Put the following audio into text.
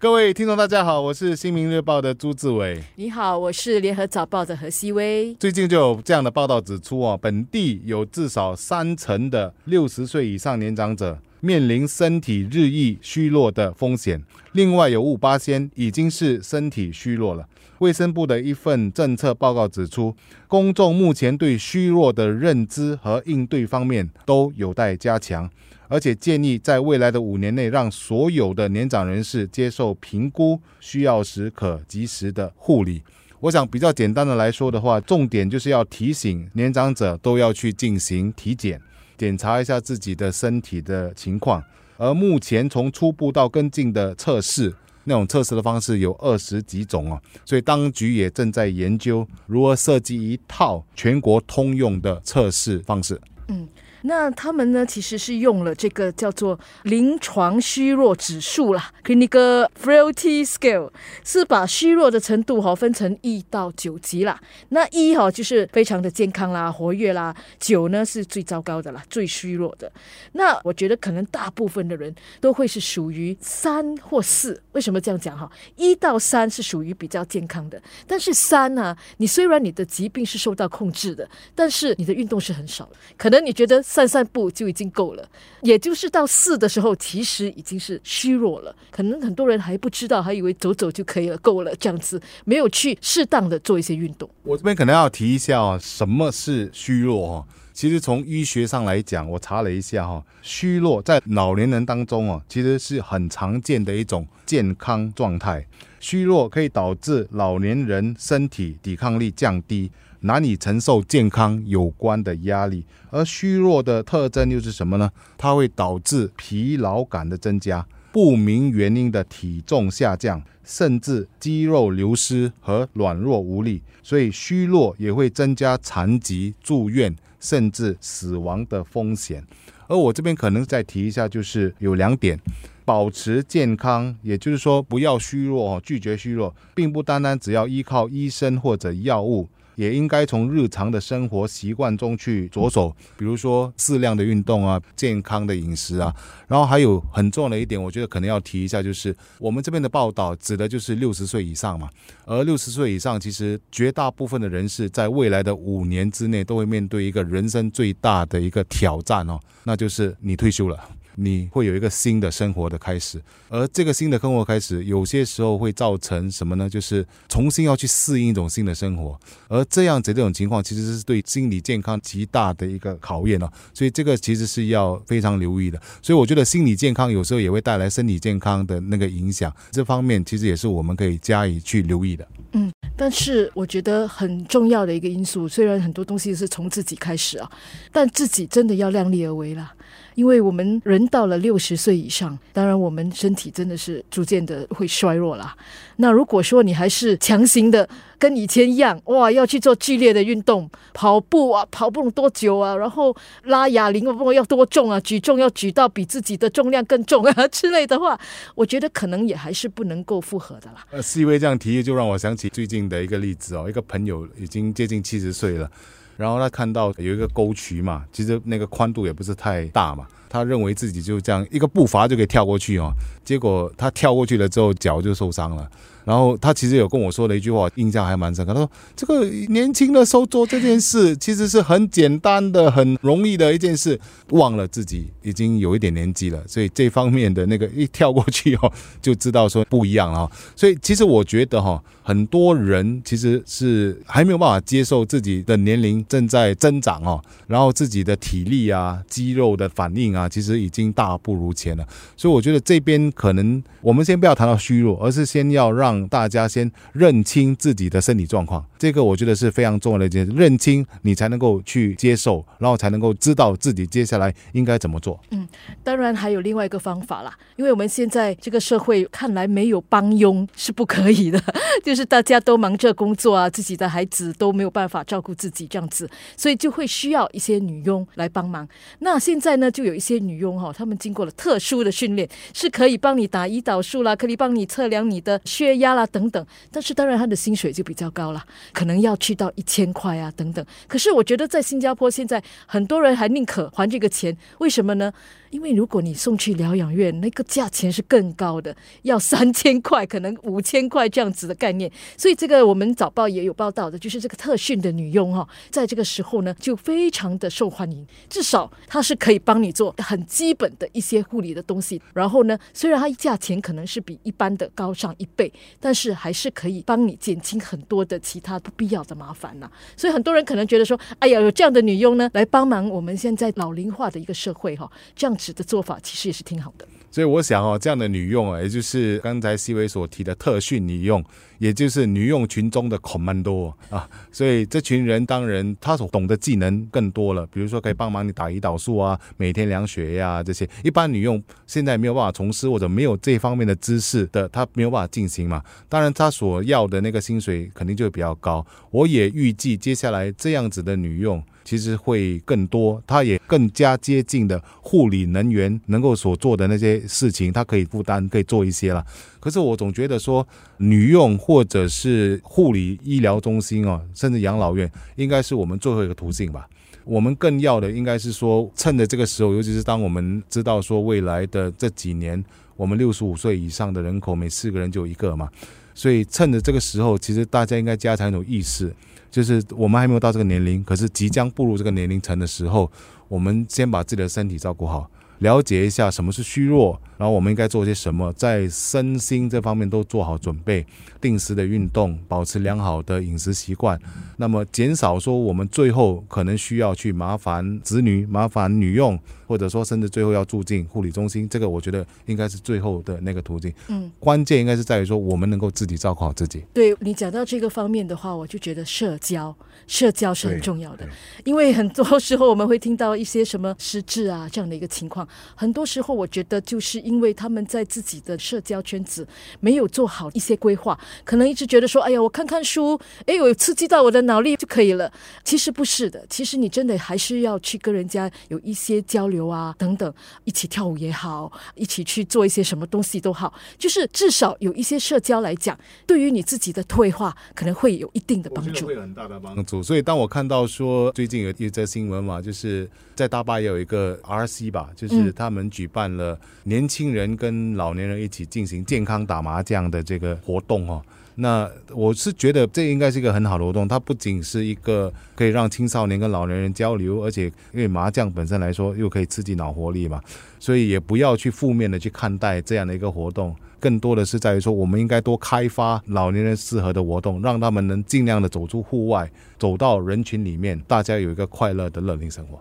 各位听众，大家好，我是新民日报的朱志伟。你好，我是联合早报的何希威。最近就有这样的报道指出啊，本地有至少三成的六十岁以上年长者面临身体日益虚弱的风险，另外有五八仙已经是身体虚弱了。卫生部的一份政策报告指出，公众目前对虚弱的认知和应对方面都有待加强。而且建议在未来的五年内，让所有的年长人士接受评估，需要时可及时的护理。我想比较简单的来说的话，重点就是要提醒年长者都要去进行体检，检查一下自己的身体的情况。而目前从初步到跟进的测试，那种测试的方式有二十几种啊，所以当局也正在研究如何设计一套全国通用的测试方式。嗯。那他们呢，其实是用了这个叫做临床虚弱指数啦，Clinical Frailty Scale，是把虚弱的程度哈分成一到九级啦。那一哈就是非常的健康啦、活跃啦，九呢是最糟糕的啦、最虚弱的。那我觉得可能大部分的人都会是属于三或四。为什么这样讲哈？一到三是属于比较健康的，但是三呢，你虽然你的疾病是受到控制的，但是你的运动是很少，可能你觉得。散散步就已经够了，也就是到四的时候，其实已经是虚弱了。可能很多人还不知道，还以为走走就可以了，够了这样子，没有去适当的做一些运动。我这边可能要提一下哦，什么是虚弱哈？其实从医学上来讲，我查了一下哈，虚弱在老年人当中哦，其实是很常见的一种健康状态。虚弱可以导致老年人身体抵抗力降低。难以承受健康有关的压力，而虚弱的特征又是什么呢？它会导致疲劳感的增加、不明原因的体重下降，甚至肌肉流失和软弱无力。所以虚弱也会增加残疾、住院甚至死亡的风险。而我这边可能再提一下，就是有两点：保持健康，也就是说不要虚弱哦，拒绝虚弱，并不单单只要依靠医生或者药物。也应该从日常的生活习惯中去着手，比如说适量的运动啊，健康的饮食啊，然后还有很重要的一点，我觉得可能要提一下，就是我们这边的报道指的就是六十岁以上嘛，而六十岁以上，其实绝大部分的人士在未来的五年之内都会面对一个人生最大的一个挑战哦，那就是你退休了。你会有一个新的生活的开始，而这个新的生活开始，有些时候会造成什么呢？就是重新要去适应一种新的生活，而这样子这种情况，其实是对心理健康极大的一个考验哦。所以这个其实是要非常留意的。所以我觉得心理健康有时候也会带来身体健康的那个影响，这方面其实也是我们可以加以去留意的。嗯，但是我觉得很重要的一个因素，虽然很多东西是从自己开始啊，但自己真的要量力而为了。因为我们人到了六十岁以上，当然我们身体真的是逐渐的会衰弱啦。那如果说你还是强行的跟以前一样，哇，要去做剧烈的运动，跑步啊，跑步多久啊？然后拉哑铃，不要多重啊？举重要举到比自己的重量更重啊之类的话，我觉得可能也还是不能够复合的啦。呃，思维这样提议，就让我想起最近的一个例子哦，一个朋友已经接近七十岁了。然后他看到有一个沟渠嘛，其实那个宽度也不是太大嘛，他认为自己就这样一个步伐就可以跳过去哦，结果他跳过去了之后脚就受伤了。然后他其实有跟我说了一句话，印象还蛮深刻。他说：“这个年轻的时候做这件事，其实是很简单的、很容易的一件事，忘了自己已经有一点年纪了，所以这方面的那个一跳过去哦，就知道说不一样了。所以其实我觉得哈，很多人其实是还没有办法接受自己的年龄正在增长哦，然后自己的体力啊、肌肉的反应啊，啊其实已经大不如前了。所以我觉得这边可能我们先不要谈到虚弱，而是先要让。大家先认清自己的身体状况，这个我觉得是非常重要的一件事。认清你才能够去接受，然后才能够知道自己接下来应该怎么做。嗯，当然还有另外一个方法啦，因为我们现在这个社会看来没有帮佣是不可以的，就是大家都忙着工作啊，自己的孩子都没有办法照顾自己这样子，所以就会需要一些女佣来帮忙。那现在呢，就有一些。些女佣哈，她们经过了特殊的训练，是可以帮你打胰岛素啦，可以帮你测量你的血压啦等等。但是当然，她的薪水就比较高了，可能要去到一千块啊等等。可是我觉得在新加坡现在很多人还宁可还这个钱，为什么呢？因为如果你送去疗养院，那个价钱是更高的，要三千块，可能五千块这样子的概念。所以这个我们早报也有报道的，就是这个特训的女佣哈，在这个时候呢，就非常的受欢迎。至少她是可以帮你做很基本的一些护理的东西。然后呢，虽然它价钱可能是比一般的高上一倍，但是还是可以帮你减轻很多的其他不必要的麻烦呐。所以很多人可能觉得说，哎呀，有这样的女佣呢，来帮忙我们现在老龄化的一个社会哈，这样。的做法其实也是挺好的，所以我想哦，这样的女用啊，也就是刚才西维所提的特训女用，也就是女佣群中的 commando 啊，所以这群人当然他所懂的技能更多了，比如说可以帮忙你打胰岛素啊，每天量血压这些，一般女佣现在没有办法从事或者没有这方面的知识的，她没有办法进行嘛。当然，她所要的那个薪水肯定就会比较高。我也预计接下来这样子的女佣。其实会更多，她也更加接近的护理人员能够所做的那些事情，她可以负担，可以做一些了。可是我总觉得说，女用或者是护理医疗中心哦，甚至养老院，应该是我们最后一个途径吧。我们更要的应该是说，趁着这个时候，尤其是当我们知道说未来的这几年，我们六十五岁以上的人口每四个人就一个嘛，所以趁着这个时候，其实大家应该加强一种意识。就是我们还没有到这个年龄，可是即将步入这个年龄层的时候，我们先把自己的身体照顾好，了解一下什么是虚弱。然后我们应该做些什么，在身心这方面都做好准备，定时的运动，保持良好的饮食习惯，那么减少说我们最后可能需要去麻烦子女、麻烦女佣，或者说甚至最后要住进护理中心，这个我觉得应该是最后的那个途径。嗯，关键应该是在于说我们能够自己照顾好自己。对你讲到这个方面的话，我就觉得社交，社交是很重要的，因为很多时候我们会听到一些什么失智啊这样的一个情况，很多时候我觉得就是。因为他们在自己的社交圈子没有做好一些规划，可能一直觉得说：“哎呀，我看看书，哎，有刺激到我的脑力就可以了。”其实不是的，其实你真的还是要去跟人家有一些交流啊，等等，一起跳舞也好，一起去做一些什么东西都好，就是至少有一些社交来讲，对于你自己的退化可能会有一定的帮助，会有很大的帮助。所以当我看到说最近有一则新闻嘛，就是在大巴也有一个 RC 吧，就是他们举办了年轻。新人跟老年人一起进行健康打麻将的这个活动哦，那我是觉得这应该是一个很好的活动。它不仅是一个可以让青少年跟老年人交流，而且因为麻将本身来说又可以刺激脑活力嘛，所以也不要去负面的去看待这样的一个活动。更多的是在于说，我们应该多开发老年人适合的活动，让他们能尽量的走出户外，走到人群里面，大家有一个快乐的乐龄生活。